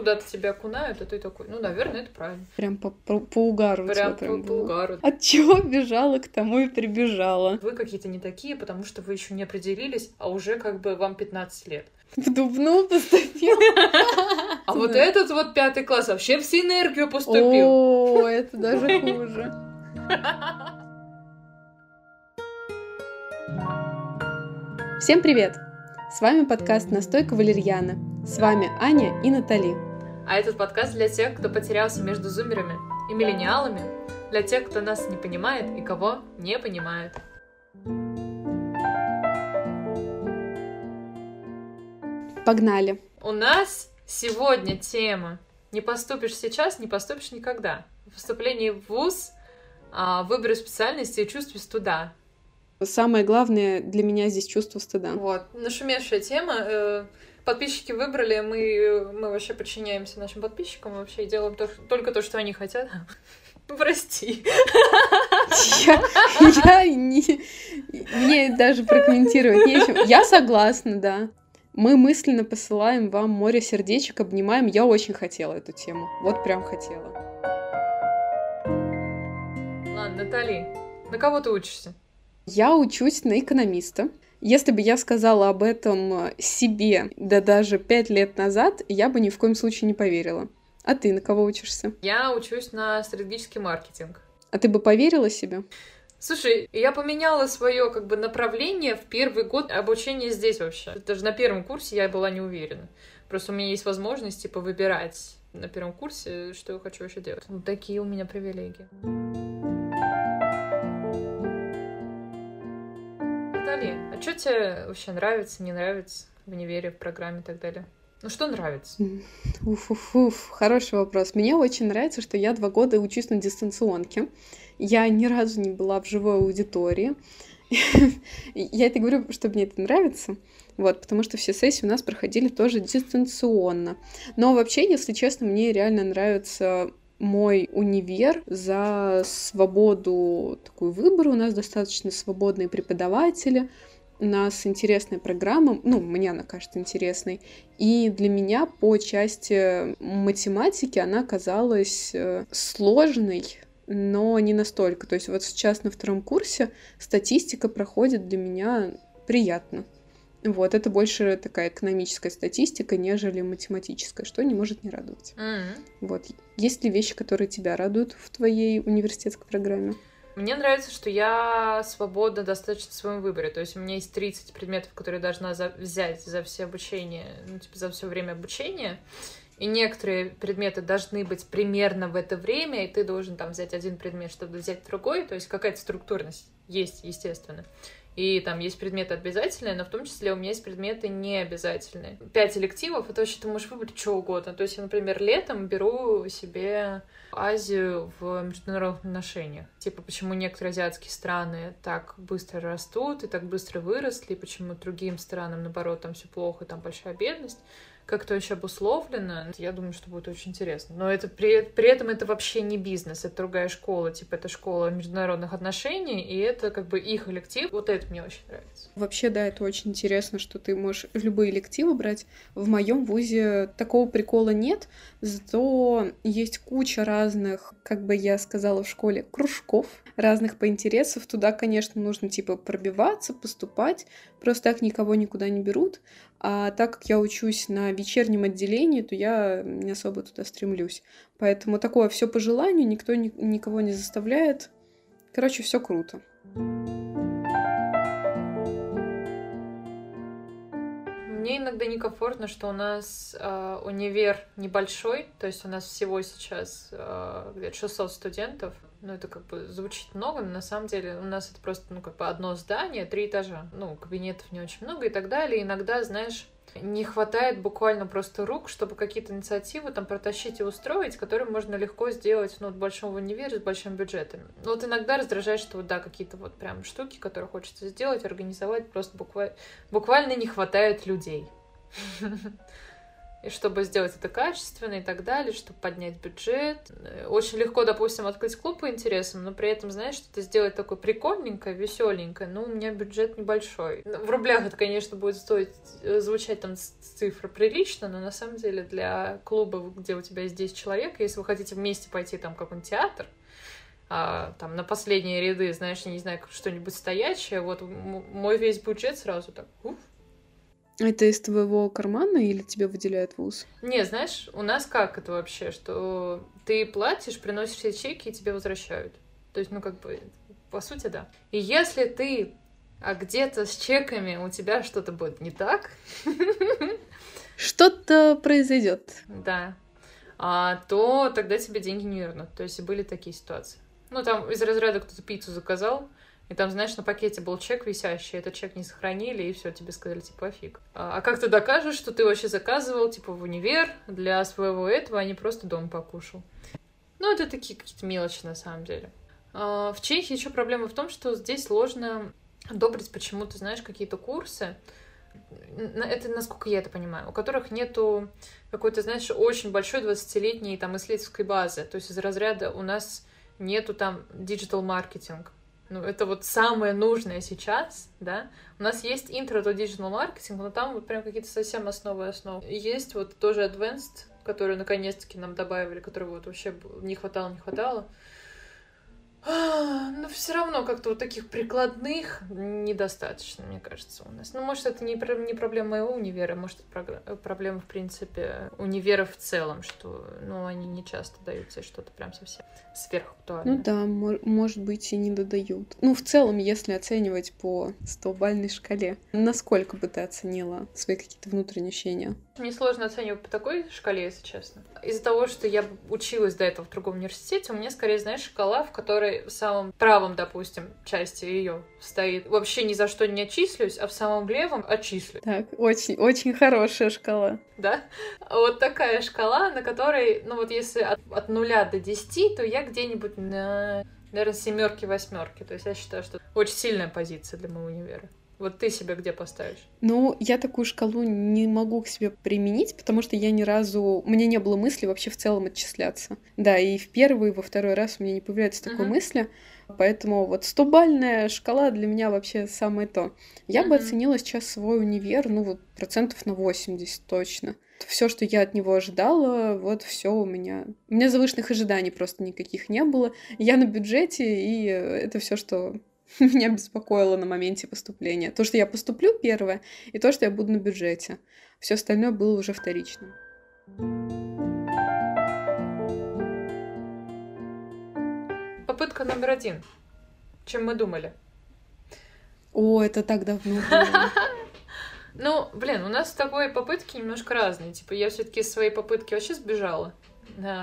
куда-то тебя окунают, а ты такой, ну, наверное, это правильно. Прям по, по, по угару. Прям, прям по, по угару. От чего бежала, к тому и прибежала. Вы какие-то не такие, потому что вы еще не определились, а уже как бы вам 15 лет. В Дубну поступил. А вот этот вот пятый класс вообще в синергию поступил. О, это даже хуже. Всем привет! С вами подкаст «Настойка валерьяна». С вами Аня и Натали. А этот подкаст для тех, кто потерялся между зумерами и миллениалами, для тех, кто нас не понимает и кого не понимает. Погнали! У нас сегодня тема «Не поступишь сейчас, не поступишь никогда». Поступление в ВУЗ, а, выборе специальности и чувстве стыда. Самое главное для меня здесь чувство стыда. Вот, нашумевшая тема. Подписчики выбрали, мы, мы вообще подчиняемся нашим подписчикам вообще и делаем то, только то, что они хотят. Прости. Я, я не... Мне даже прокомментировать нечем. Я согласна, да. Мы мысленно посылаем вам море сердечек, обнимаем. Я очень хотела эту тему. Вот прям хотела. Ладно, Натали, на кого ты учишься? Я учусь на экономиста. Если бы я сказала об этом себе, да даже пять лет назад, я бы ни в коем случае не поверила. А ты на кого учишься? Я учусь на стратегический маркетинг. А ты бы поверила себе? Слушай, я поменяла свое как бы направление в первый год обучения здесь вообще. Даже на первом курсе я была не уверена. Просто у меня есть возможность типа выбирать на первом курсе, что я хочу вообще делать. Вот такие у меня привилегии. Наталья, а что тебе вообще нравится, не нравится в универе, в программе и так далее? Ну что нравится? Уф-уф-уф, хороший вопрос. Мне очень нравится, что я два года учусь на дистанционке. Я ни разу не была в живой аудитории. Я это говорю, что мне это нравится. Вот, потому что все сессии у нас проходили тоже дистанционно. Но вообще, если честно, мне реально нравится мой универ за свободу такую выбора. У нас достаточно свободные преподаватели, у нас интересная программа, ну, мне она кажется интересной, и для меня по части математики она казалась э, сложной, но не настолько. То есть вот сейчас на втором курсе статистика проходит для меня приятно. Вот, это больше такая экономическая статистика, нежели математическая, что не может не радовать. Mm-hmm. Вот. Есть ли вещи, которые тебя радуют в твоей университетской программе? Мне нравится, что я свободна достаточно в своем выборе. То есть у меня есть 30 предметов, которые я должна за взять за все обучение, ну, типа за все время обучения. И некоторые предметы должны быть примерно в это время, и ты должен там взять один предмет, чтобы взять другой. То есть какая-то структурность есть, естественно. И там есть предметы обязательные, но в том числе у меня есть предметы необязательные. Пять элективов, это вообще ты можешь выбрать что угодно. То есть я, например, летом беру себе Азию в международных отношениях. Типа, почему некоторые азиатские страны так быстро растут и так быстро выросли, почему другим странам, наоборот, там все плохо, там большая бедность как-то очень обусловлено. Я думаю, что будет очень интересно. Но это при, при этом это вообще не бизнес, это другая школа, типа это школа международных отношений, и это как бы их коллектив. Вот это мне очень нравится. Вообще, да, это очень интересно, что ты можешь любые элективы брать. В моем вузе такого прикола нет, зато есть куча разных, как бы я сказала в школе, кружков разных по интересам. Туда, конечно, нужно типа пробиваться, поступать. Просто так никого никуда не берут. А так как я учусь на вечернем отделении, то я не особо туда стремлюсь. Поэтому такое все по желанию, никто ни, никого не заставляет. Короче, все круто. Мне иногда некомфортно, что у нас э, универ небольшой, то есть у нас всего сейчас э, где-то 600 студентов. Ну, это как бы звучит много, но на самом деле у нас это просто, ну, как бы одно здание, три этажа. Ну, кабинетов не очень много и так далее. Иногда, знаешь, не хватает буквально просто рук, чтобы какие-то инициативы там протащить и устроить, которые можно легко сделать ну, в большом универе с большим бюджетом. Но вот иногда раздражает, что вот, да, какие-то вот прям штуки, которые хочется сделать, организовать, просто буквально, буквально не хватает людей. и чтобы сделать это качественно и так далее, чтобы поднять бюджет. Очень легко, допустим, открыть клуб по интересам, но при этом, знаешь, что-то сделать такое прикольненькое, веселенькое, ну, у меня бюджет небольшой. В рублях это, конечно, будет стоить, э, звучать там цифра прилично, но на самом деле для клуба, где у тебя есть 10 человек, если вы хотите вместе пойти там в какой-нибудь театр, а, там на последние ряды, знаешь, я не знаю, что-нибудь стоячее, вот мой весь бюджет сразу так, уф, это из твоего кармана или тебе выделяет вуз? Не, знаешь, у нас как это вообще, что ты платишь, приносишь все чеки и тебе возвращают. То есть, ну, как бы, по сути, да. И если ты а где-то с чеками у тебя что-то будет не так, что-то произойдет. Да. А, то тогда тебе деньги не вернут. То есть были такие ситуации. Ну, там из разряда кто-то пиццу заказал, и там, знаешь, на пакете был чек висящий, этот чек не сохранили, и все, тебе сказали, типа, офиг. А, а как ты докажешь, что ты вообще заказывал, типа, в универ для своего этого, а не просто дом покушал? Ну, это такие какие-то мелочи, на самом деле. А, в Чехии еще проблема в том, что здесь сложно одобрить почему-то, знаешь, какие-то курсы, это насколько я это понимаю, у которых нету какой-то, знаешь, очень большой 20-летней там исследовательской базы. То есть из разряда у нас нету там digital marketing, ну, это вот самое нужное сейчас, да. У нас есть intro to digital marketing, но там вот прям какие-то совсем основы основы. Есть вот тоже advanced, который наконец-таки нам добавили, которого вот вообще не хватало, не хватало. А, но все равно как-то вот таких прикладных недостаточно, мне кажется, у нас. Ну, может, это не, не проблема моего универа, может, это проблема, в принципе, универа в целом, что, ну, они не часто дают тебе что-то прям совсем сверхактуальное. Ну да, может быть, и не додают. Ну, в целом, если оценивать по 100-бальной шкале, насколько бы ты оценила свои какие-то внутренние ощущения? Мне сложно оценивать по такой шкале, если честно. Из-за того, что я училась до этого в другом университете, у меня скорее, знаешь, шкала, в которой в самом правом, допустим, части ее стоит вообще ни за что не отчислюсь, а в самом левом отчислю. Так, очень, очень хорошая шкала. Да? Вот такая шкала, на которой, ну вот если от, от нуля до десяти, то я где-нибудь на, наверное, семерки, восьмерки. То есть я считаю, что очень сильная позиция для моего универа. Вот ты себя где поставишь? Ну, я такую шкалу не могу к себе применить, потому что я ни разу... У меня не было мысли вообще в целом отчисляться. Да, и в первый, и во второй раз у меня не появляется такой uh-huh. мысли. Поэтому вот стобальная шкала для меня вообще самое то. Я uh-huh. бы оценила сейчас свой универ, ну вот процентов на 80 точно. Все, что я от него ожидала, вот все у меня. У меня завышенных ожиданий просто никаких не было. Я на бюджете, и это все, что меня беспокоило на моменте поступления. То, что я поступлю первое, и то, что я буду на бюджете. Все остальное было уже вторичным. Попытка номер один. Чем мы думали? О, это так давно Ну, блин, у нас с тобой попытки немножко разные. Типа, я все-таки своей попытки вообще сбежала,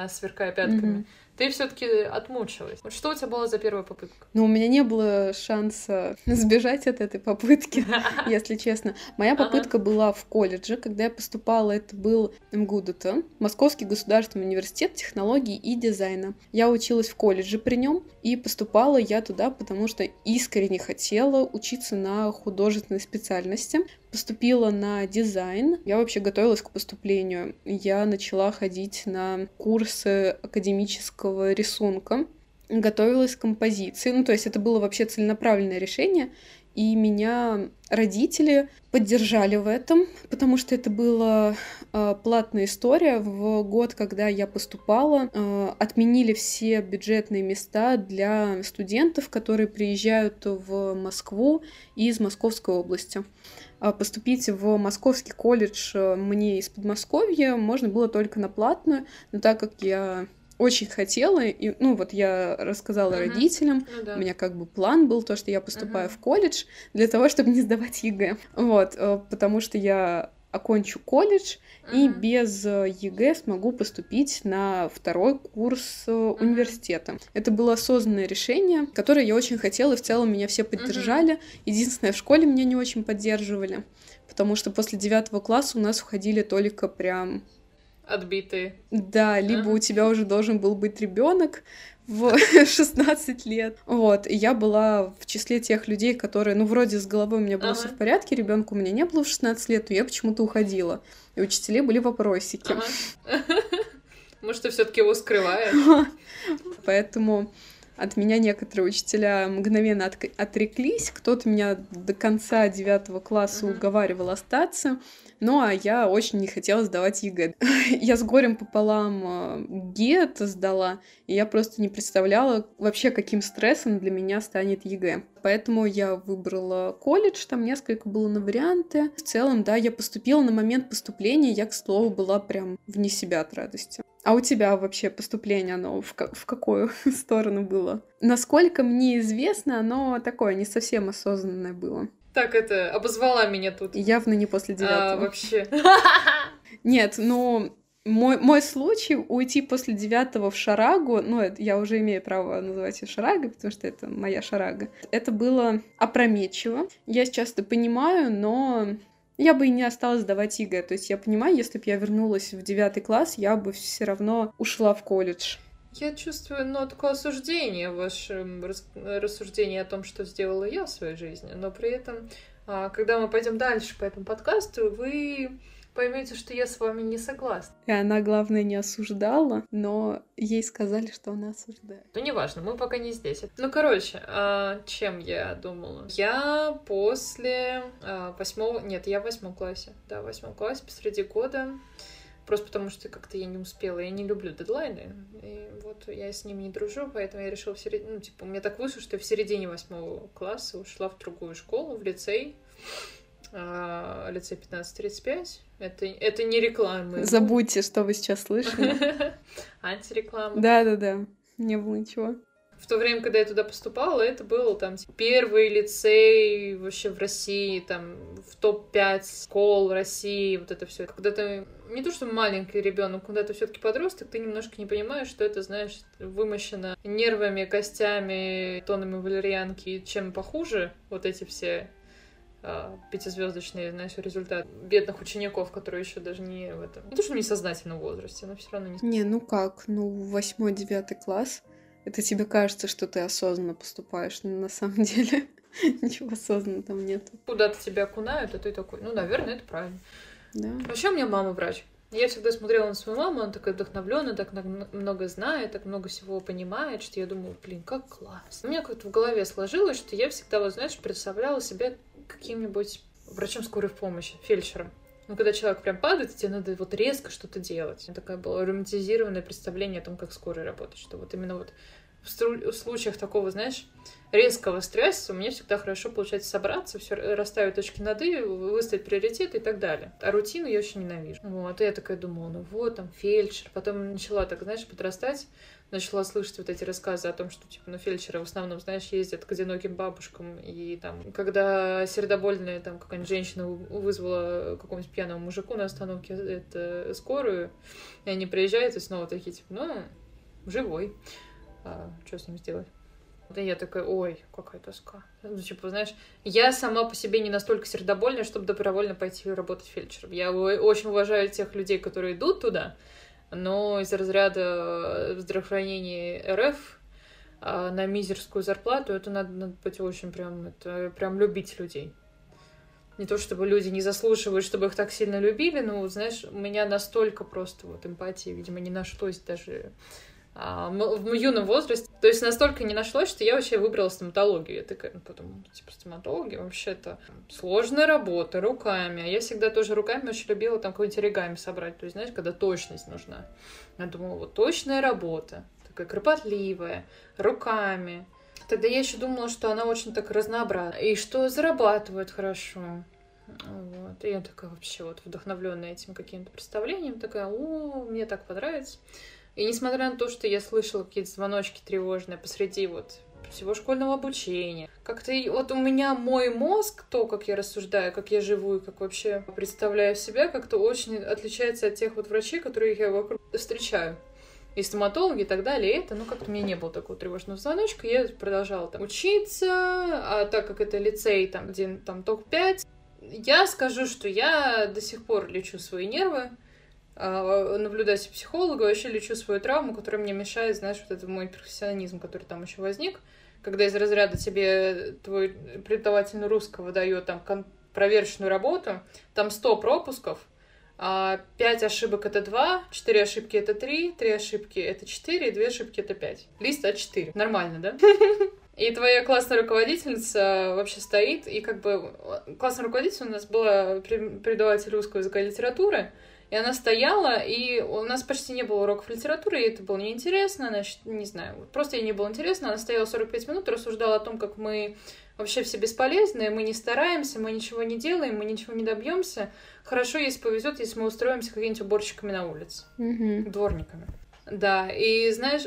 сверкая пятками. Ты все-таки отмучилась. Вот что у тебя была за первая попытка? Ну, у меня не было шанса сбежать от этой попытки, если честно. Моя попытка была в колледже, когда я поступала, это был МГУДТ, Московский государственный университет технологий и дизайна. Я училась в колледже при нем, и поступала я туда, потому что искренне хотела учиться на художественной специальности поступила на дизайн. Я вообще готовилась к поступлению. Я начала ходить на курсы академического рисунка, готовилась к композиции. Ну, то есть это было вообще целенаправленное решение. И меня родители поддержали в этом, потому что это была э, платная история. В год, когда я поступала, э, отменили все бюджетные места для студентов, которые приезжают в Москву из Московской области. А поступить в Московский колледж э, мне из Подмосковья можно было только на платную, но так как я очень хотела, и, ну, вот я рассказала uh-huh. родителям, ну, да. у меня как бы план был то, что я поступаю uh-huh. в колледж для того, чтобы не сдавать ЕГЭ, вот, э, потому что я окончу колледж uh-huh. и без э, ЕГЭ смогу поступить на второй курс uh-huh. университета. Это было осознанное решение, которое я очень хотела, и в целом меня все поддержали. Uh-huh. Единственное, в школе меня не очень поддерживали, потому что после девятого класса у нас входили только прям отбитые. Да, либо у тебя уже должен был быть ребенок в 16 лет. Вот, и я была в числе тех людей, которые, ну, вроде с головой у меня было Ага. все в порядке, ребенку у меня не было в 16 лет, но я почему-то уходила. И учителей были вопросики. Ага. Может, ты все-таки его скрываешь? Поэтому от меня некоторые учителя мгновенно отк- отреклись. Кто-то меня до конца девятого класса Мгм. уговаривал остаться. Ну, а я очень не хотела сдавать ЕГЭ. Я с горем пополам э, ГИА сдала, и я просто не представляла вообще, каким стрессом для меня станет ЕГЭ. Поэтому я выбрала колледж, там несколько было на варианты. В целом, да, я поступила на момент поступления, я, к слову, была прям вне себя от радости. А у тебя вообще поступление, оно в, в какую сторону было? Насколько мне известно, оно такое не совсем осознанное было. Так это, обозвала меня тут. Явно не после А, девятого. вообще. Нет, ну, мой, мой случай уйти после девятого в шарагу, ну, это я уже имею право называть ее шарагой, потому что это моя шарага. Это было опрометчиво. Я сейчас это понимаю, но я бы и не осталась сдавать ЕГЭ. То есть я понимаю, если бы я вернулась в девятый класс, я бы все равно ушла в колледж. Я чувствую нотку осуждения в вашем рас- рассуждении о том, что сделала я в своей жизни, но при этом, а, когда мы пойдем дальше по этому подкасту, вы поймете, что я с вами не согласна. И она, главное, не осуждала, но ей сказали, что она осуждает. Ну, неважно, мы пока не здесь. Ну, короче, а, чем я думала? Я после а, восьмого... Нет, я в восьмом классе. Да, в восьмом классе посреди года. Просто потому что как-то я не успела. Я не люблю дедлайны. И вот я с ними не дружу, поэтому я решила в середине... Ну, типа, у меня так вышло, что я в середине восьмого класса ушла в другую школу, в лицей. А, лицей 1535. Это, это не реклама. Забудьте, что вы сейчас слышали. Антиреклама. Да-да-да, не было ничего. В то время, когда я туда поступала, это был там первый лицей вообще в России, там в топ-5 школ России, вот это все. Когда ты не то, что маленький ребенок, когда ты все-таки подросток, ты немножко не понимаешь, что это, знаешь, вымощено нервами, костями, тонами валерьянки, чем похуже вот эти все а, пятизвездочные, знаешь, результаты бедных учеников, которые еще даже не в этом, не то, что в несознательном возрасте, но все равно не Не, ну как, ну восьмой, девятый класс, это тебе кажется, что ты осознанно поступаешь, но на самом деле ничего осознанного там нет. куда-то тебя окунают, и ты такой, ну, наверное, это правильно. Да. Вообще у меня мама врач. Я всегда смотрела на свою маму, она такая вдохновленная, так много знает, так много всего понимает, что я думаю, блин, как классно. У меня как-то в голове сложилось, что я всегда, вот знаешь, представляла себя каким-нибудь врачом скорой помощи, фельдшером. Ну, когда человек прям падает, тебе надо вот резко что-то делать. Такое было романтизированное представление о том, как скорая работает, что вот именно вот в стру- в случаях такого, знаешь, резкого стресса мне всегда хорошо получается собраться, все расставить точки над «и», выставить приоритеты и так далее. А рутину я очень ненавижу. Вот, и я такая думала, ну вот, там, фельдшер. Потом начала так, знаешь, подрастать, начала слышать вот эти рассказы о том, что, типа, ну, фельдшеры в основном, знаешь, ездят к одиноким бабушкам, и там, когда сердобольная, там, какая-нибудь женщина вы- вызвала какому-нибудь пьяному мужику на остановке это, скорую, и они приезжают и снова такие, типа, ну, живой. А, что с ним сделать? Да я такая, ой, какая тоска. Ну, типа, знаешь, я сама по себе не настолько сердобольная, чтобы добровольно пойти работать фельдшером. Я очень уважаю тех людей, которые идут туда, но из разряда здравоохранения РФ а, на мизерскую зарплату это надо, надо быть очень прям, это прям любить людей. Не то чтобы люди не заслуживают, чтобы их так сильно любили, но, знаешь, у меня настолько просто вот эмпатии, видимо, не нашлось даже а, м- в юном возрасте. То есть настолько не нашлось, что я вообще выбрала стоматологию. Я такая, ну, потом, типа, стоматология вообще-то сложная работа, руками. А я всегда тоже руками очень любила там какой-нибудь оригами собрать. То есть, знаешь, когда точность нужна. Я думала, вот точная работа, такая кропотливая, руками. Тогда я еще думала, что она очень так разнообразна. И что зарабатывает хорошо. Вот. И я такая вообще вот вдохновленная этим каким-то представлением, такая, о, мне так понравится. И несмотря на то, что я слышала какие-то звоночки тревожные посреди вот всего школьного обучения, как-то вот у меня мой мозг, то, как я рассуждаю, как я живу и как вообще представляю себя, как-то очень отличается от тех вот врачей, которых я вокруг встречаю. И стоматологи и так далее, и это, ну, как-то у меня не было такого тревожного звоночка, я продолжала там учиться, а так как это лицей, там, где там топ-5, я скажу, что я до сих пор лечу свои нервы а, наблюдать психолога, вообще лечу свою травму, которая мне мешает, знаешь, вот это мой профессионализм, который там еще возник, когда из разряда тебе твой преподаватель русского дает там проверочную работу, там 100 пропусков, а 5 ошибок это 2, 4 ошибки это 3, 3 ошибки это 4, 2 ошибки это 5. Лист А4. Нормально, да? И твоя классная руководительница вообще стоит, и как бы классная руководительница у нас была преподаватель русского языка и литературы, и она стояла, и у нас почти не было уроков литературы, и это было неинтересно, значит, не знаю, просто ей не было интересно. Она стояла 45 минут, рассуждала о том, как мы вообще все бесполезные, мы не стараемся, мы ничего не делаем, мы ничего не добьемся. Хорошо, если повезет, если мы устроимся какими-нибудь уборщиками на улице, mm-hmm. дворниками. Да, и знаешь,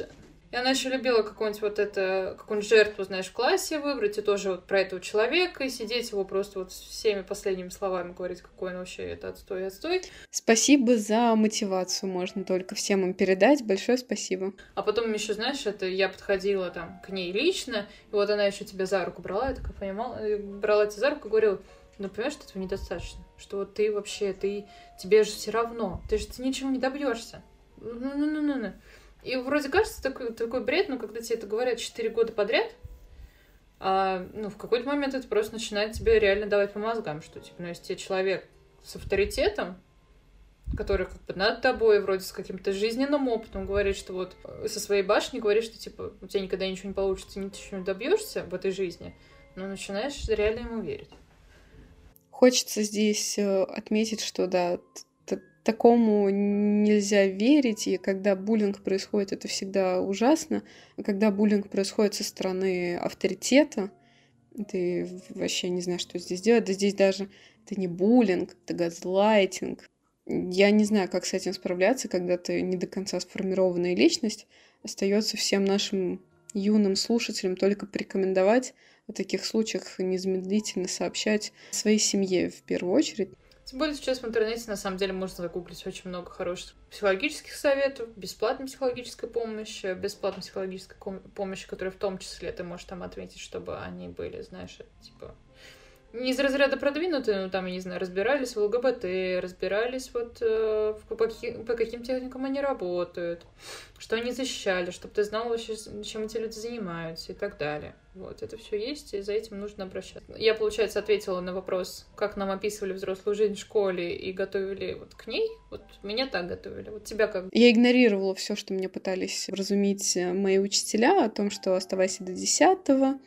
и она еще любила какую-нибудь вот это, какую-нибудь жертву, знаешь, в классе выбрать, и тоже вот про этого человека, и сидеть его просто вот всеми последними словами говорить, какой он вообще это отстой, отстой. Спасибо за мотивацию, можно только всем им передать. Большое спасибо. А потом еще, знаешь, это я подходила там к ней лично, и вот она еще тебя за руку брала, я такая понимала, э, брала тебя за руку и говорила, ну, понимаешь, что этого недостаточно, что вот ты вообще, ты, тебе же все равно, ты же ты ничего не добьешься. Ну-ну-ну-ну. И вроде кажется такой, такой бред, но когда тебе это говорят 4 года подряд, а, ну, в какой-то момент это просто начинает тебе реально давать по мозгам, что, типа, ну, если тебе человек с авторитетом, который как бы над тобой, вроде с каким-то жизненным опытом, говорит, что вот э, со своей башни говорит, что, типа, у тебя никогда ничего не получится, ничего не добьешься в этой жизни, но начинаешь реально ему верить. Хочется здесь э, отметить, что, да, такому нельзя верить, и когда буллинг происходит, это всегда ужасно. А когда буллинг происходит со стороны авторитета, ты вообще не знаешь, что здесь делать. Да здесь даже это не буллинг, это газлайтинг. Я не знаю, как с этим справляться, когда ты не до конца сформированная личность. Остается всем нашим юным слушателям только порекомендовать о таких случаях незамедлительно сообщать своей семье в первую очередь. Тем более сейчас в интернете на самом деле можно загуглить очень много хороших психологических советов, бесплатной психологической помощи, бесплатной психологической помощи, которая в том числе ты можешь там отметить, чтобы они были, знаешь, типа не из разряда продвинутые, но там, я не знаю, разбирались в ЛГБТ, разбирались вот э, по, каким, по каким техникам они работают, что они защищали, чтобы ты знал вообще, чем эти люди занимаются и так далее. Вот, это все есть, и за этим нужно обращаться. Я, получается, ответила на вопрос, как нам описывали взрослую жизнь в школе и готовили вот к ней. Вот меня так готовили. Вот тебя как? Я игнорировала все, что мне пытались разуметь мои учителя о том, что оставайся до десятого,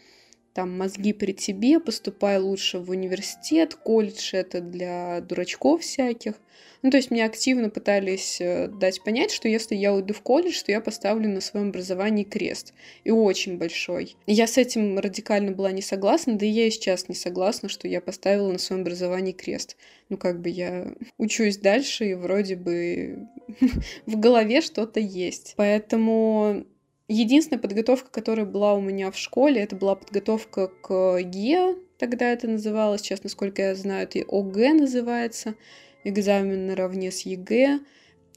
там мозги при тебе, поступай лучше в университет, колледж это для дурачков всяких. Ну, то есть мне активно пытались э, дать понять, что если я уйду в колледж, то я поставлю на своем образовании крест. И очень большой. Я с этим радикально была не согласна, да и я и сейчас не согласна, что я поставила на своем образовании крест. Ну, как бы я учусь дальше, и вроде бы в голове что-то есть. Поэтому Единственная подготовка, которая была у меня в школе, это была подготовка к ГИА, тогда это называлось, сейчас, насколько я знаю, это ОГЭ называется, экзамен наравне с ЕГЭ,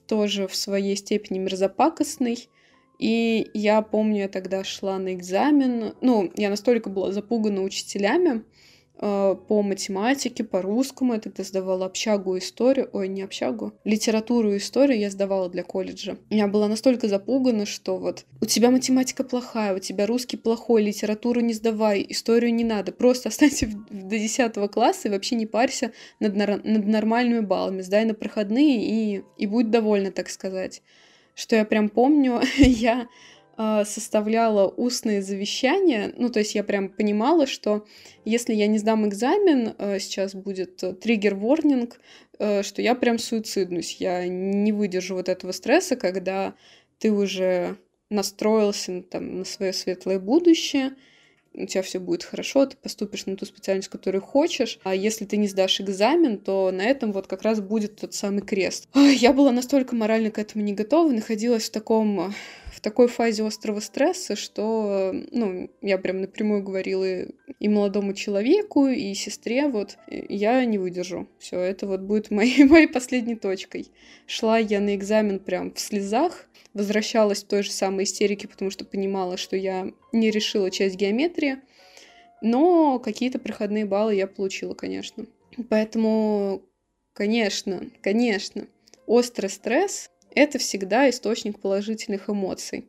тоже в своей степени мерзопакостный. И я помню, я тогда шла на экзамен, ну, я настолько была запугана учителями, по математике, по русскому. Я тогда сдавала общагу историю, ой, не общагу, литературу и историю я сдавала для колледжа. Я была настолько запугана, что вот у тебя математика плохая, у тебя русский плохой, литературу не сдавай, историю не надо, просто останься до 10 класса и вообще не парься над, над нормальными баллами, сдай на проходные и, и будь довольна, так сказать. Что я прям помню, я составляла устные завещания, ну, то есть я прям понимала, что если я не сдам экзамен, э, сейчас будет э, триггер-ворнинг, э, что я прям суициднусь, я не выдержу вот этого стресса, когда ты уже настроился там, на свое светлое будущее, у тебя все будет хорошо, ты поступишь на ту специальность, которую хочешь, а если ты не сдашь экзамен, то на этом вот как раз будет тот самый крест. Я была настолько морально к этому не готова, находилась в таком такой фазе острого стресса, что, ну, я прям напрямую говорила и молодому человеку, и сестре, вот, я не выдержу. Все, это вот будет моей, моей последней точкой. Шла я на экзамен прям в слезах, возвращалась в той же самой истерике, потому что понимала, что я не решила часть геометрии, но какие-то проходные баллы я получила, конечно. Поэтому, конечно, конечно, острый стресс — это всегда источник положительных эмоций.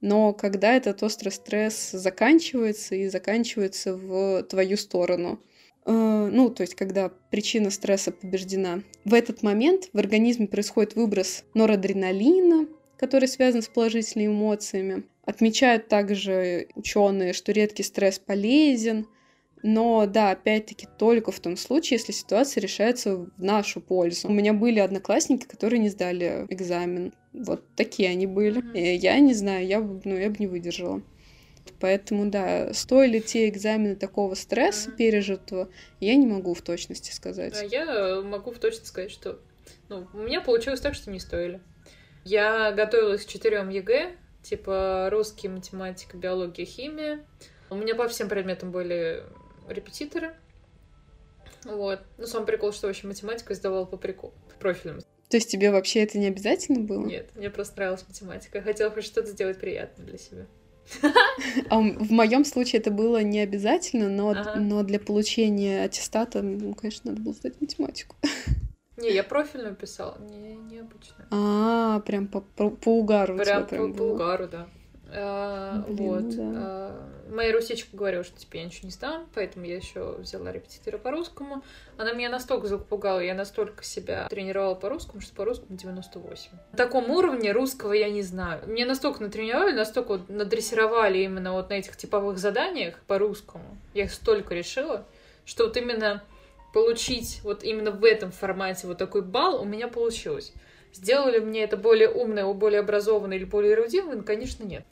Но когда этот острый стресс заканчивается и заканчивается в твою сторону, э, ну, то есть когда причина стресса побеждена, в этот момент в организме происходит выброс норадреналина, который связан с положительными эмоциями. Отмечают также ученые, что редкий стресс полезен, но да, опять-таки только в том случае, если ситуация решается в нашу пользу. У меня были одноклассники, которые не сдали экзамен. Вот такие они были. И я не знаю, я, ну, я бы не выдержала. Поэтому, да, стоили те экзамены такого стресса пережитого, я не могу в точности сказать. Да, я могу в точности сказать, что ну, у меня получилось так, что не стоили. Я готовилась к четырем ЕГЭ, типа русский, математика, биология, химия. У меня по всем предметам были репетиторы. Вот. Ну, сам прикол, что вообще математику сдавала по приколу, профильному. То есть тебе вообще это не обязательно было? Нет, мне просто нравилась математика. Я хотела хоть что-то сделать приятное для себя. А в моем случае это было не обязательно, но, ага. но для получения аттестата, ну, конечно, надо было сдать математику. Не, я профильную писала, не, необычную. А, прям по, по, по угару. Прям, прям по, по угару, да. А, Блин, вот. Да. А, моя русичка говорила, что теперь я ничего не сдам, поэтому я еще взяла репетитора по русскому. Она меня настолько запугала, я настолько себя тренировала по русскому, что по русскому 98. На таком уровне русского я не знаю. Меня настолько натренировали, настолько вот надрессировали именно вот на этих типовых заданиях по русскому. Я их столько решила, что вот именно получить вот именно в этом формате вот такой балл у меня получилось. Сделали мне это более умное, более образованное или более эрудированное? Конечно, нет.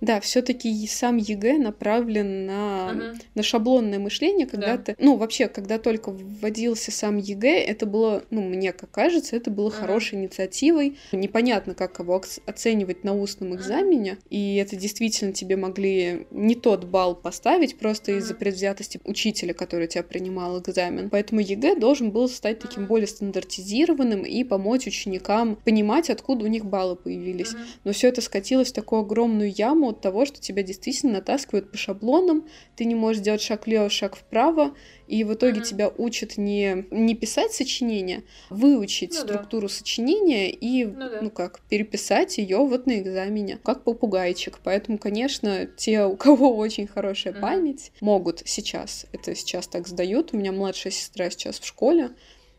Да, все-таки сам ЕГЭ направлен на, uh-huh. на шаблонное мышление, когда да. ты, ну, вообще, когда только вводился сам ЕГЭ, это было, ну, мне как кажется, это было uh-huh. хорошей инициативой. Непонятно, как его оценивать на устном экзамене, uh-huh. и это действительно тебе могли не тот балл поставить просто uh-huh. из-за предвзятости учителя, который тебя принимал экзамен. Поэтому ЕГЭ должен был стать таким uh-huh. более стандартизированным и помочь ученикам понимать, откуда у них баллы появились. Uh-huh. Но все это скатилось в такую огромную яму, от того, что тебя действительно натаскивают по шаблонам, ты не можешь делать шаг влево, шаг вправо, и в итоге mm-hmm. тебя учат не, не писать сочинение, выучить ну, структуру да. сочинения и, ну, да. ну как, переписать ее вот на экзамене, как попугайчик. Поэтому, конечно, те, у кого очень хорошая mm-hmm. память, могут сейчас, это сейчас так сдают. У меня младшая сестра сейчас в школе,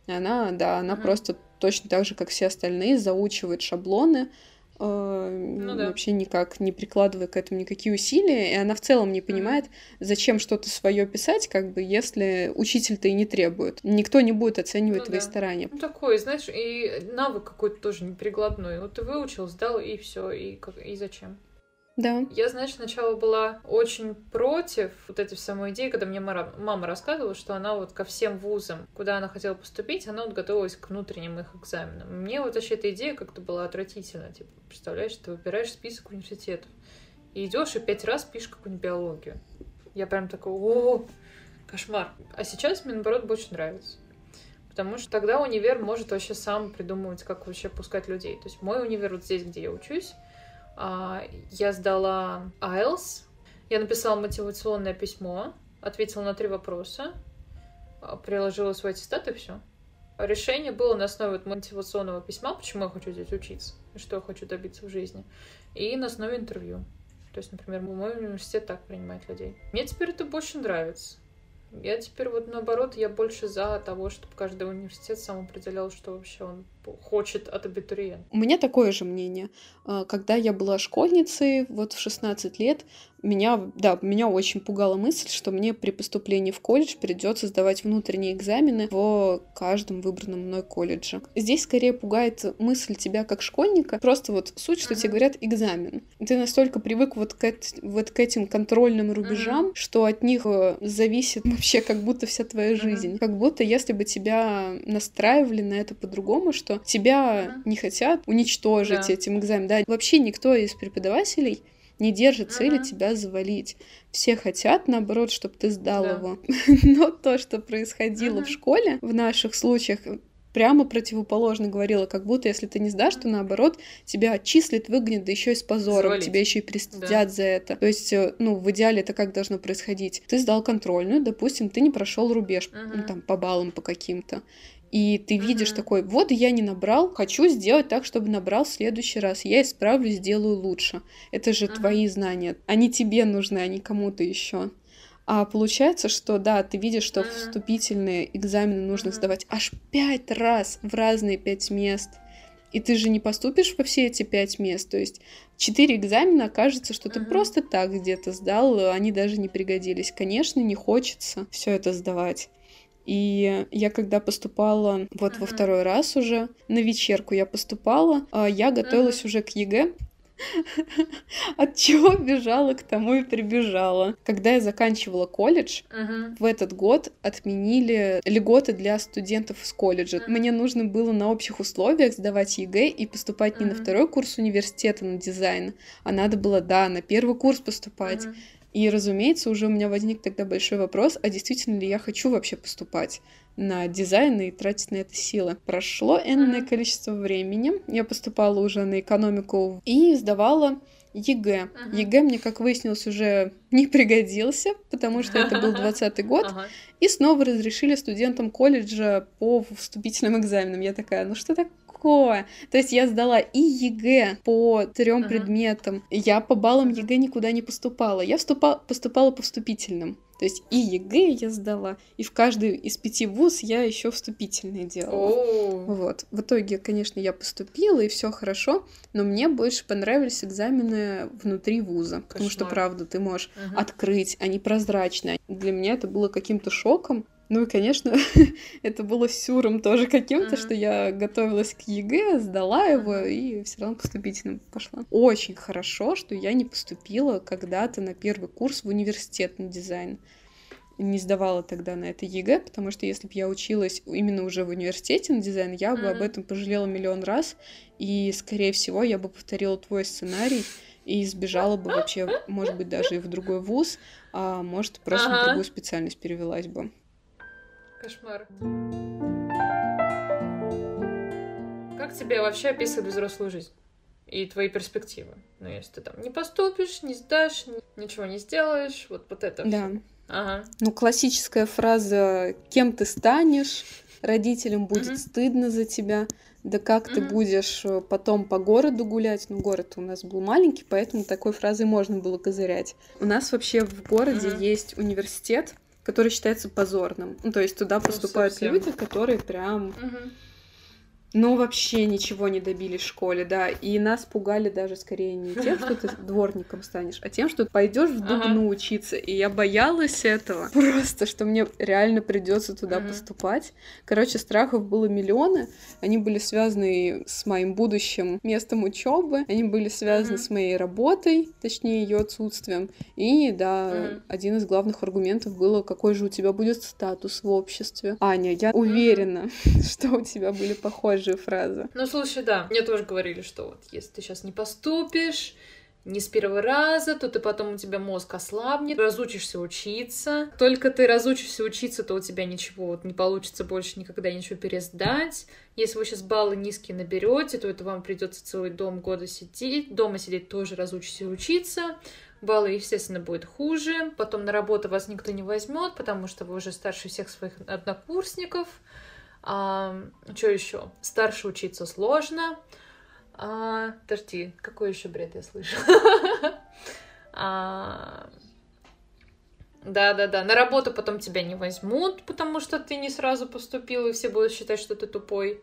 она, да, она mm-hmm. просто точно так же, как все остальные, заучивает шаблоны, ну, да. вообще никак не прикладывая к этому никакие усилия, и она в целом не понимает, зачем что-то свое писать, как бы, если учитель-то и не требует. Никто не будет оценивать ну, твои да. старания. Ну, такой, знаешь, и навык какой-то тоже неприкладной. Вот ты выучил, сдал, и все, и, как, и зачем? Да. Я, знаешь, сначала была очень против вот этой самой идеи, когда мне мама, рассказывала, что она вот ко всем вузам, куда она хотела поступить, она вот готовилась к внутренним их экзаменам. Мне вот вообще эта идея как-то была отвратительна. Типа, представляешь, ты выбираешь список университетов и идешь и пять раз пишешь какую-нибудь биологию. Я прям такой, о, кошмар. А сейчас мне, наоборот, больше нравится. Потому что тогда универ может вообще сам придумывать, как вообще пускать людей. То есть мой универ вот здесь, где я учусь, я сдала IELTS, я написала мотивационное письмо, ответила на три вопроса, а, приложила свой аттестат и все. Решение было на основе мотивационного письма, почему я хочу здесь учиться, что я хочу добиться в жизни, и на основе интервью. То есть, например, мой университет так принимает людей. Мне теперь это больше нравится. Я теперь вот наоборот, я больше за того, чтобы каждый университет сам определял, что вообще он хочет от абитуриента. У меня такое же мнение. А, когда я была школьницей, вот в 16 лет, меня, да, меня очень пугала мысль, что мне при поступлении в колледж придется сдавать внутренние экзамены в каждом выбранном мной колледже. Здесь скорее пугает мысль тебя как школьника, просто вот суть, что uh-huh. тебе говорят экзамен. Ты настолько привык вот к, вот к этим контрольным рубежам, uh-huh. что от них э, зависит вообще как будто вся твоя жизнь. Uh-huh. Как будто если бы тебя настраивали на это по-другому, что тебя uh-huh. не хотят уничтожить yeah. этим экзаменом. Да, вообще никто из преподавателей не держит цели uh-huh. тебя завалить. Все хотят, наоборот, чтобы ты сдал да. его. Но то, что происходило uh-huh. в школе, в наших случаях, прямо противоположно говорила, как будто если ты не сдашь, то наоборот тебя отчислят, выгонят, да еще и с позором, Завалить. тебя еще и пристыдят да. за это. То есть, э, ну, в идеале это как должно происходить? Ты сдал контрольную, допустим, ты не прошел рубеж, uh-huh. ну, там, по баллам по каким-то. И ты видишь mm-hmm. такой, вот я не набрал, хочу сделать так, чтобы набрал в следующий раз. Я исправлю, сделаю лучше. Это же mm-hmm. твои знания. Они тебе нужны, а не кому-то еще. А получается, что да, ты видишь, что mm-hmm. вступительные экзамены нужно сдавать аж пять раз в разные пять мест. И ты же не поступишь по все эти пять мест. То есть четыре экзамена кажется, что ты mm-hmm. просто так где-то сдал, они даже не пригодились. Конечно, не хочется все это сдавать. И я когда поступала вот uh-huh. во второй раз уже на вечерку я поступала, а, я готовилась uh-huh. уже к ЕГЭ. От чего бежала, к тому и прибежала. Когда я заканчивала колледж, uh-huh. в этот год отменили льготы для студентов из колледжа. Uh-huh. Мне нужно было на общих условиях сдавать ЕГЭ и поступать uh-huh. не на второй курс университета на дизайн, а надо было, да, на первый курс поступать. Uh-huh. И, разумеется, уже у меня возник тогда большой вопрос, а действительно ли я хочу вообще поступать на дизайн и тратить на это силы. Прошло энное количество времени, я поступала уже на экономику и сдавала ЕГЭ. Uh-huh. ЕГЭ мне, как выяснилось, уже не пригодился, потому что это был 20 год, uh-huh. и снова разрешили студентам колледжа по вступительным экзаменам. Я такая, ну что так такое? То есть я сдала и ЕГЭ по трем uh-huh. предметам. Я по баллам ЕГЭ никуда не поступала. Я вступала, поступала по вступительным. То есть и ЕГЭ я сдала, и в каждый из пяти вуз я еще вступительные делала. О. Вот. В итоге, конечно, я поступила, и все хорошо, но мне больше понравились экзамены внутри вуза. Кошмар. Потому что, правда, ты можешь uh-huh. открыть, они прозрачные. Для меня это было каким-то шоком. Ну и, конечно, это было сюром тоже каким-то, mm-hmm. что я готовилась к ЕГЭ, сдала его и все равно по вступительным пошла. Очень хорошо, что я не поступила когда-то на первый курс в университет на дизайн. Не сдавала тогда на это ЕГЭ, потому что если бы я училась именно уже в университете на дизайн, я бы mm-hmm. об этом пожалела миллион раз, и, скорее всего, я бы повторила твой сценарий и избежала бы вообще, может быть, даже и в другой вуз, а может, просто ага. на другую специальность перевелась бы. Кошмар. Как тебе вообще описывать взрослую жизнь? И твои перспективы. Ну, если ты там не поступишь, не сдашь, ничего не сделаешь, вот, вот это Да. Все. Ага. Ну, классическая фраза «Кем ты станешь?» Родителям будет mm-hmm. стыдно за тебя. Да как mm-hmm. ты будешь э, потом по городу гулять? Ну, город у нас был маленький, поэтому такой фразой можно было козырять. У нас вообще в городе mm-hmm. есть университет, который считается позорным. Ну, то есть туда поступают Совсем. люди, которые прям... Угу но вообще ничего не добились в школе, да. И нас пугали даже скорее не тем, что ты дворником станешь, а тем, что пойдешь в Дубну ага. учиться. И я боялась этого. Просто, что мне реально придется туда ага. поступать. Короче, страхов было миллионы. Они были связаны с моим будущим местом учебы. Они были связаны ага. с моей работой, точнее, ее отсутствием. И да, ага. один из главных аргументов было, какой же у тебя будет статус в обществе. Аня, я уверена, что у тебя были похожие похожие фразы. Ну, слушай, да, мне тоже говорили, что вот если ты сейчас не поступишь, не с первого раза, то ты потом у тебя мозг ослабнет, разучишься учиться. Только ты разучишься учиться, то у тебя ничего вот не получится больше никогда ничего пересдать. Если вы сейчас баллы низкие наберете, то это вам придется целый дом года сидеть, дома сидеть тоже разучишься учиться. Баллы, естественно, будет хуже. Потом на работу вас никто не возьмет, потому что вы уже старше всех своих однокурсников. А, что еще? Старше учиться сложно. А, подожди, какой еще бред я слышу? а, да-да-да, на работу потом тебя не возьмут, потому что ты не сразу поступил, и все будут считать, что ты тупой.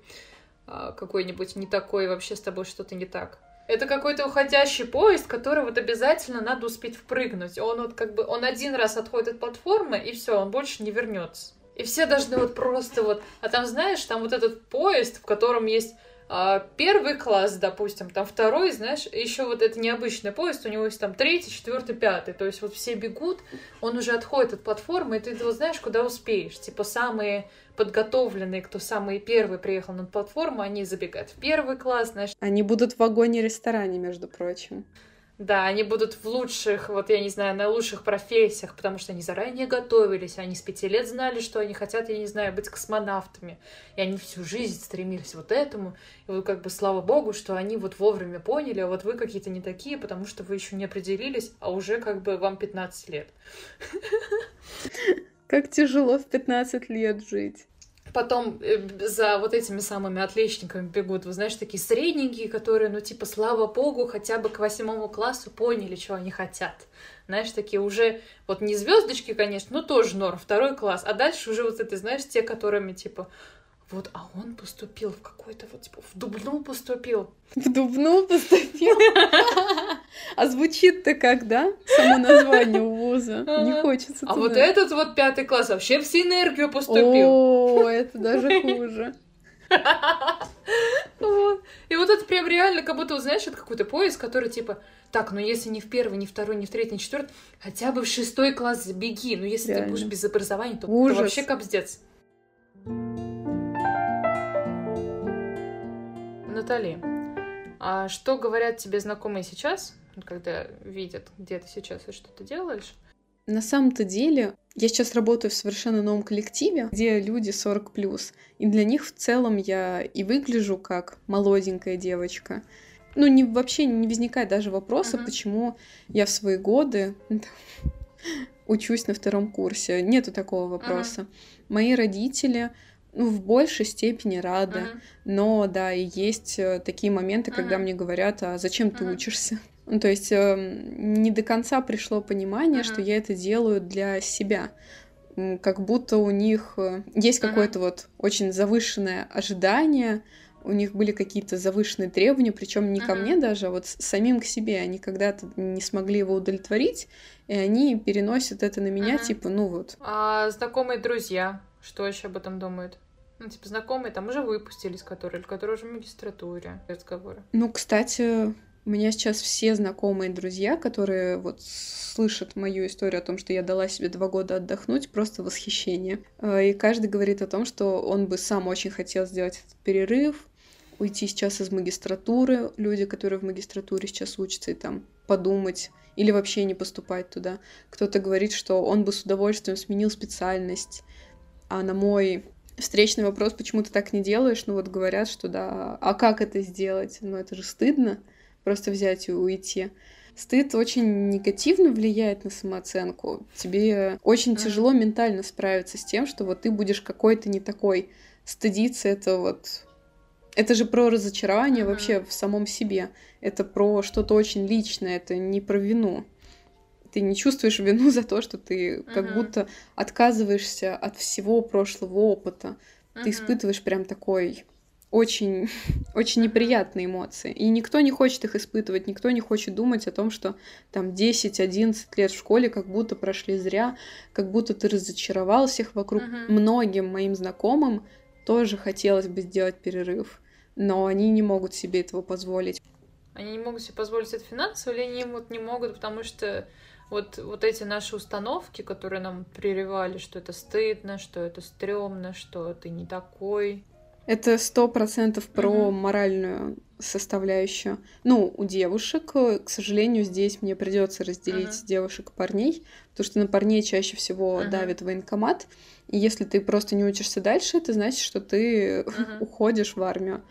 А, какой-нибудь не такой, вообще с тобой что-то не так. Это какой-то уходящий поезд, который вот обязательно надо успеть впрыгнуть. Он вот как бы, он один раз отходит от платформы, и все, он больше не вернется. И все должны вот просто вот... А там, знаешь, там вот этот поезд, в котором есть а, первый класс, допустим, там второй, знаешь, еще вот это необычный поезд, у него есть там третий, четвертый, пятый, то есть вот все бегут, он уже отходит от платформы, и ты вот знаешь, куда успеешь. Типа самые подготовленные, кто самые первые приехал на платформу, они забегают в первый класс, знаешь. Они будут в вагоне-ресторане, между прочим. Да, они будут в лучших, вот я не знаю, на лучших профессиях, потому что они заранее готовились, они с пяти лет знали, что они хотят, я не знаю, быть космонавтами. И они всю жизнь стремились вот этому. И вот как бы слава богу, что они вот вовремя поняли, а вот вы какие-то не такие, потому что вы еще не определились, а уже как бы вам 15 лет. Как тяжело в 15 лет жить. Потом э, за вот этими самыми отличниками бегут, вы знаешь, такие средненькие, которые, ну, типа, слава богу, хотя бы к восьмому классу поняли, что они хотят. Знаешь, такие уже, вот не звездочки, конечно, но тоже норм, второй класс. А дальше уже вот это, знаешь, те, которыми, типа, вот, а он поступил в какой-то вот, типа, в Дубну поступил. В Дубну поступил? А звучит-то как, да? Само название вуза. Не хочется А вот этот вот пятый класс вообще в синергию поступил. О, это даже хуже. И вот это прям реально, как будто, знаешь, это какой-то поезд, который типа, так, ну если не в первый, не в второй, не в третий, не в четвертый, хотя бы в шестой класс забеги. Ну если ты будешь без образования, то вообще капздец. Натали, а что говорят тебе знакомые сейчас, когда видят, где ты сейчас и что ты делаешь? На самом-то деле, я сейчас работаю в совершенно новом коллективе, где люди 40 плюс. И для них в целом я и выгляжу как молоденькая девочка. Ну, не, вообще не возникает даже вопроса, uh-huh. почему я в свои годы учусь на втором курсе. Нету такого вопроса. Uh-huh. Мои родители ну, в большей степени рада. Uh-huh. Но да, и есть э, такие моменты, когда uh-huh. мне говорят, а зачем ты uh-huh. учишься? Ну, то есть э, не до конца пришло понимание, uh-huh. что я это делаю для себя. Как будто у них э, есть uh-huh. какое-то вот очень завышенное ожидание, у них были какие-то завышенные требования, причем не uh-huh. ко мне даже, а вот самим к себе. Они когда-то не смогли его удовлетворить, и они переносят это на меня, uh-huh. типа, ну вот. А знакомые друзья, что еще об этом думают? Ну, типа, знакомые там уже выпустились, которые, которые уже в магистратуре разговоры. Ну, кстати, у меня сейчас все знакомые друзья, которые вот слышат мою историю о том, что я дала себе два года отдохнуть, просто восхищение. А, и каждый говорит о том, что он бы сам очень хотел сделать этот перерыв, уйти сейчас из магистратуры, люди, которые в магистратуре сейчас учатся, и там подумать или вообще не поступать туда. Кто-то говорит, что он бы с удовольствием сменил специальность, а на мой встречный вопрос, почему ты так не делаешь, ну вот говорят, что да, а как это сделать? Ну это же стыдно, просто взять и уйти. Стыд очень негативно влияет на самооценку. Тебе очень mm. тяжело ментально справиться с тем, что вот ты будешь какой-то не такой. Стыдиться это вот... Это же про разочарование mm-hmm. вообще в самом себе. Это про что-то очень личное, это не про вину ты не чувствуешь вину за то, что ты uh-huh. как будто отказываешься от всего прошлого опыта. Uh-huh. Ты испытываешь прям такой очень, очень неприятные эмоции. И никто не хочет их испытывать, никто не хочет думать о том, что там 10-11 лет в школе как будто прошли зря, как будто ты разочаровал всех вокруг. Uh-huh. Многим моим знакомым тоже хотелось бы сделать перерыв, но они не могут себе этого позволить. Они не могут себе позволить это финансово, или они вот не могут, потому что вот, вот эти наши установки, которые нам прерывали, что это стыдно, что это стрёмно, что ты не такой. Это сто процентов про угу. моральную составляющую. Ну, у девушек, к сожалению, здесь мне придется разделить uh девушек и парней, потому что на парней чаще всего uh давит военкомат. И если ты просто не учишься дальше, это значит, что ты uh уходишь в армию.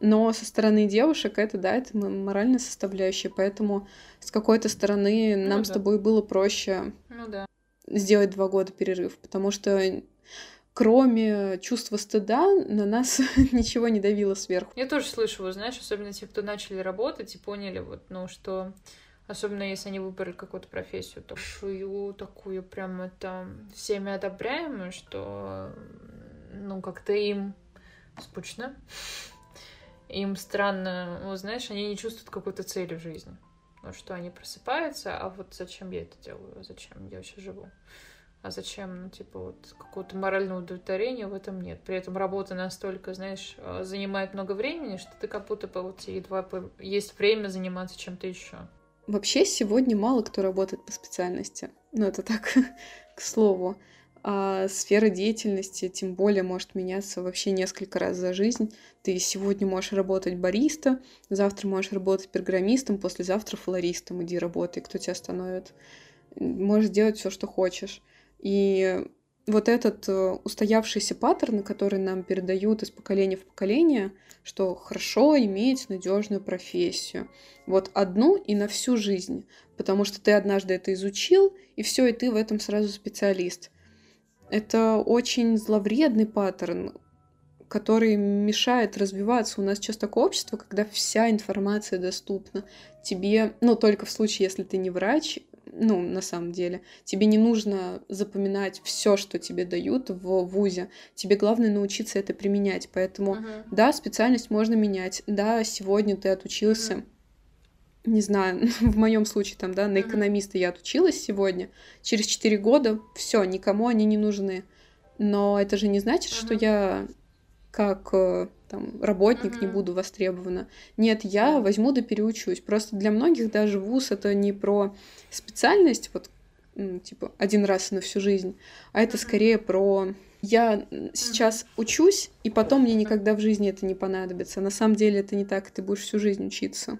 Но со стороны девушек это, да, это моральная составляющая, поэтому с какой-то стороны ну, нам да. с тобой было проще ну, да. сделать два года перерыв, потому что кроме чувства стыда на нас ничего не давило сверху. Я тоже слышу, вы знаешь, особенно те, кто начали работать и поняли, вот, ну, что особенно если они выбрали какую-то профессию такую, такую прям это всеми одобряемую, что ну как-то им скучно им странно, ну, знаешь, они не чувствуют какой-то цели в жизни. Ну, что они просыпаются, а вот зачем я это делаю, а зачем я вообще живу? А зачем, ну, типа, вот какого-то морального удовлетворения в этом нет. При этом работа настолько, знаешь, э, занимает много времени, что ты как будто бы вот едва есть время заниматься чем-то еще. Вообще сегодня мало кто работает по специальности. Ну, это так, к слову а сфера деятельности тем более может меняться вообще несколько раз за жизнь. Ты сегодня можешь работать бариста, завтра можешь работать программистом, послезавтра флористом иди работай, кто тебя остановит. Можешь делать все, что хочешь. И вот этот э, устоявшийся паттерн, который нам передают из поколения в поколение, что хорошо иметь надежную профессию. Вот одну и на всю жизнь. Потому что ты однажды это изучил, и все, и ты в этом сразу специалист Это очень зловредный паттерн, который мешает развиваться. У нас сейчас такое общество, когда вся информация доступна тебе, ну, только в случае, если ты не врач, ну, на самом деле. Тебе не нужно запоминать все, что тебе дают в ВУЗе. Тебе главное научиться это применять. Поэтому, uh-huh. да, специальность можно менять. Да, сегодня ты отучился. Uh-huh. Не знаю, в моем случае там, да, на экономиста я отучилась сегодня. Через 4 года все, никому они не нужны. Но это же не значит, что я как э, там, работник не буду востребована. Нет, я возьму да переучусь. Просто для многих даже вуз это не про специальность, вот типа один раз на всю жизнь, а это скорее про я сейчас учусь, и потом мне никогда в жизни это не понадобится. На самом деле это не так, ты будешь всю жизнь учиться.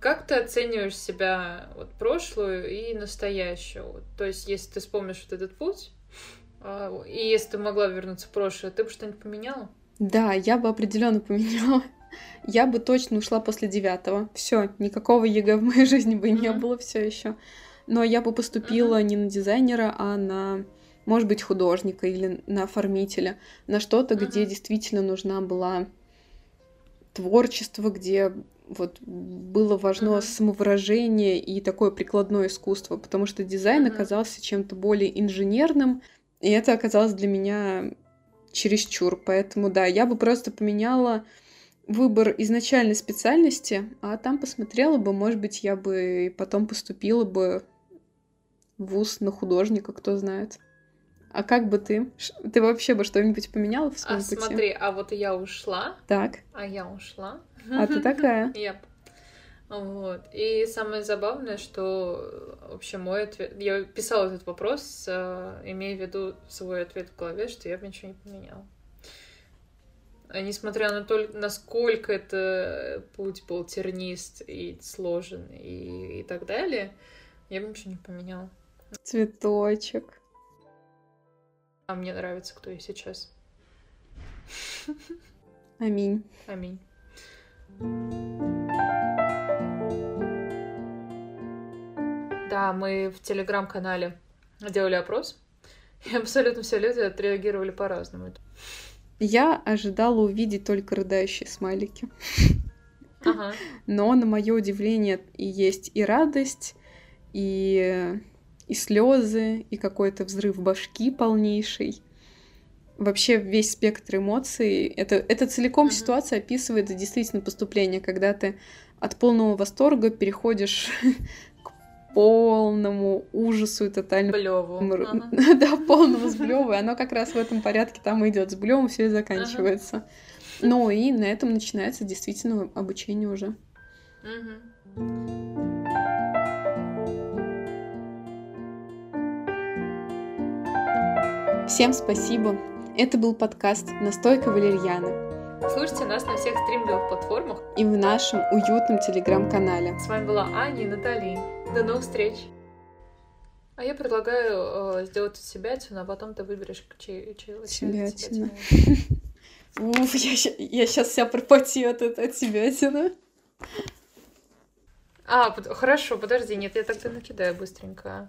Как ты оцениваешь себя вот прошлую и настоящую? То есть, если ты вспомнишь вот этот путь, а, и если ты могла вернуться в прошлое, ты бы что-нибудь поменяла? Да, я бы определенно поменяла. Я бы точно ушла после девятого. Все, никакого ЕГЭ в моей жизни бы не было все еще. Но я бы поступила не на дизайнера, а на, может быть, художника или на оформителя, на что-то, где действительно нужна была творчество, где вот было важно uh-huh. самовыражение и такое прикладное искусство, потому что дизайн uh-huh. оказался чем-то более инженерным, и это оказалось для меня чересчур. Поэтому, да, я бы просто поменяла выбор изначальной специальности, а там посмотрела бы, может быть, я бы потом поступила бы в ВУЗ на художника, кто знает. А как бы ты? Ты вообще бы что-нибудь поменяла в своем а, пути? смотри, а вот я ушла. Так. А я ушла. А ты такая? Yep. Вот. И самое забавное, что вообще мой ответ... Я писала этот вопрос, э, имея в виду свой ответ в голове, что я бы ничего не поменяла. А несмотря на то, насколько это путь был тернист и сложен и, и так далее, я бы ничего не поменяла. Цветочек. А мне нравится, кто я сейчас. Аминь. Аминь. Да, мы в телеграм-канале делали опрос, и абсолютно все люди отреагировали по-разному. Я ожидала увидеть только рыдающие смайлики. Ага. Но, на мое удивление, и есть и радость, и, и слезы, и какой-то взрыв башки полнейший. Вообще весь спектр эмоций. Это, это целиком uh-huh. ситуация описывает действительно поступление, когда ты от полного восторга переходишь полному ужасу и тотальному... Блеву. Ага. да, полному сблеву. И оно как раз в этом порядке там идет. С блевом все и заканчивается. Ну и на этом начинается действительно обучение уже. Угу. Всем спасибо. Это был подкаст «Настойка валерьяны». Слушайте нас на всех стриминговых платформах и в нашем уютном телеграм-канале. С вами была Аня и Натали. До новых встреч! А я предлагаю э, сделать себятину, а потом ты выберешь чей, чей, себятину. Уф, я, я сейчас вся пропотею от, от себятины. А, под, хорошо, подожди, нет, я тогда накидаю быстренько.